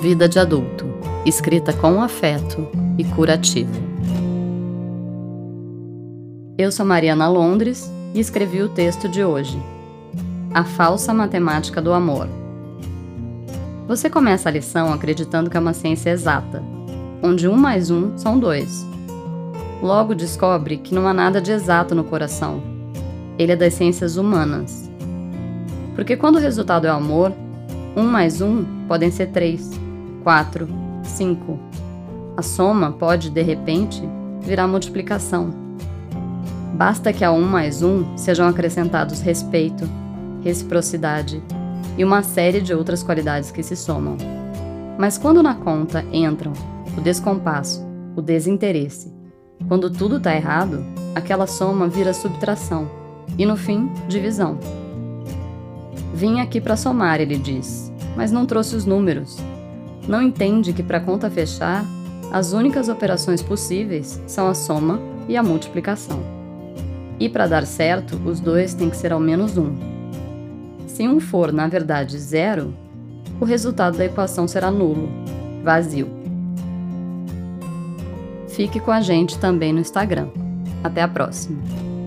Vida de adulto, escrita com afeto e curativo. Eu sou Mariana Londres e escrevi o texto de hoje. A falsa matemática do amor. Você começa a lição acreditando que é uma ciência exata, onde um mais um são dois. Logo descobre que não há nada de exato no coração. Ele é das ciências humanas. Porque quando o resultado é o amor, um mais um podem ser três 4, 5. A soma pode, de repente, virar multiplicação. Basta que a 1 mais 1 sejam acrescentados respeito, reciprocidade e uma série de outras qualidades que se somam. Mas quando na conta entram o descompasso, o desinteresse, quando tudo está errado, aquela soma vira subtração e, no fim, divisão. Vim aqui para somar, ele diz, mas não trouxe os números não entende que para conta fechar, as únicas operações possíveis são a soma e a multiplicação. E para dar certo, os dois têm que ser ao menos um. Se um for, na verdade, zero, o resultado da equação será nulo, vazio. Fique com a gente também no Instagram. Até a próxima!